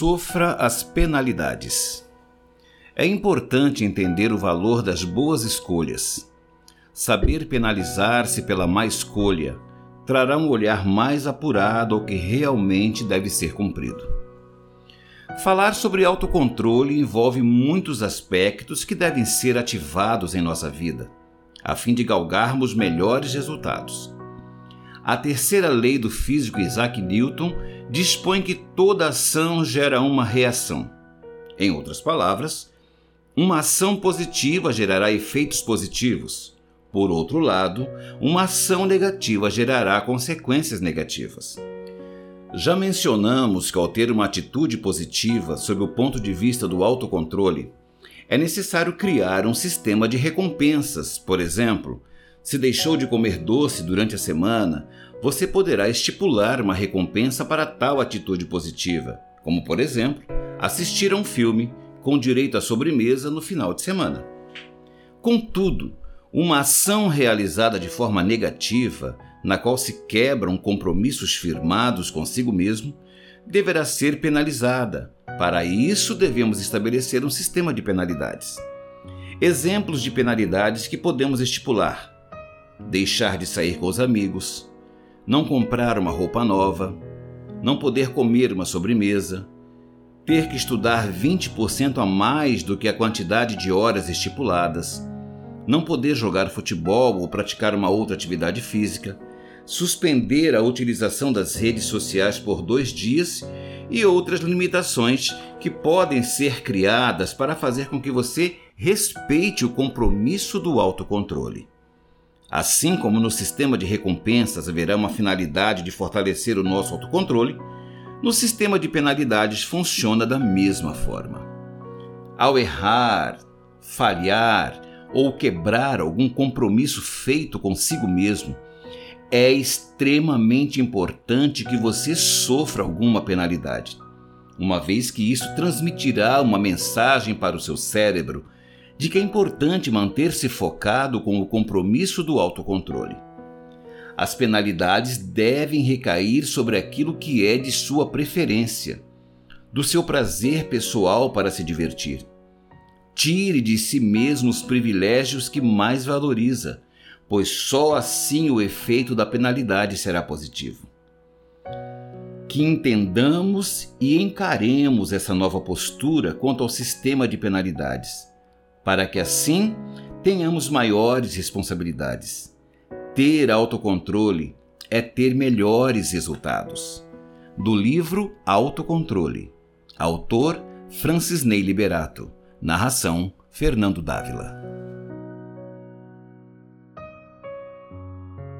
Sofra as penalidades. É importante entender o valor das boas escolhas. Saber penalizar-se pela má escolha trará um olhar mais apurado ao que realmente deve ser cumprido. Falar sobre autocontrole envolve muitos aspectos que devem ser ativados em nossa vida, a fim de galgarmos melhores resultados. A terceira lei do físico Isaac Newton dispõe que toda ação gera uma reação. Em outras palavras, uma ação positiva gerará efeitos positivos. Por outro lado, uma ação negativa gerará consequências negativas. Já mencionamos que, ao ter uma atitude positiva sob o ponto de vista do autocontrole, é necessário criar um sistema de recompensas. Por exemplo, se deixou de comer doce durante a semana, você poderá estipular uma recompensa para tal atitude positiva, como, por exemplo, assistir a um filme com direito à sobremesa no final de semana. Contudo, uma ação realizada de forma negativa, na qual se quebram compromissos firmados consigo mesmo, deverá ser penalizada. Para isso, devemos estabelecer um sistema de penalidades. Exemplos de penalidades que podemos estipular: deixar de sair com os amigos, não comprar uma roupa nova, não poder comer uma sobremesa, ter que estudar 20% a mais do que a quantidade de horas estipuladas, não poder jogar futebol ou praticar uma outra atividade física, suspender a utilização das redes sociais por dois dias e outras limitações que podem ser criadas para fazer com que você respeite o compromisso do autocontrole. Assim como no sistema de recompensas haverá uma finalidade de fortalecer o nosso autocontrole, no sistema de penalidades funciona da mesma forma. Ao errar, falhar ou quebrar algum compromisso feito consigo mesmo, é extremamente importante que você sofra alguma penalidade, uma vez que isso transmitirá uma mensagem para o seu cérebro de que é importante manter-se focado com o compromisso do autocontrole. As penalidades devem recair sobre aquilo que é de sua preferência, do seu prazer pessoal para se divertir. Tire de si mesmo os privilégios que mais valoriza, pois só assim o efeito da penalidade será positivo. Que entendamos e encaremos essa nova postura quanto ao sistema de penalidades, para que assim tenhamos maiores responsabilidades ter autocontrole é ter melhores resultados. Do livro Autocontrole. Autor Francis Ney Liberato. Narração Fernando Dávila.